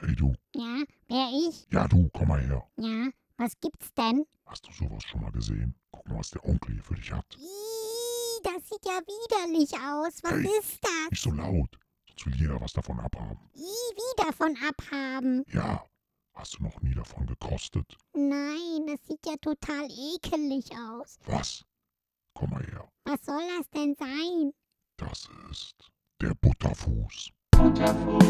Hey du, Ja, wer ich? ja du, komm mal her. Ja, was gibt's denn? Hast du sowas schon mal gesehen? Guck mal, was der Onkel hier für dich hat. Ih, das sieht ja widerlich aus. Was Hey. ist das? Nicht so laut, sonst will jeder was davon abhaben. Ih, wie davon abhaben? Ja, hast du noch nie davon gekostet? Nein, das sieht ja total ekelig aus. Was? Komm mal her. Was soll das denn sein? Das ist der Butterfuß. Butterfuß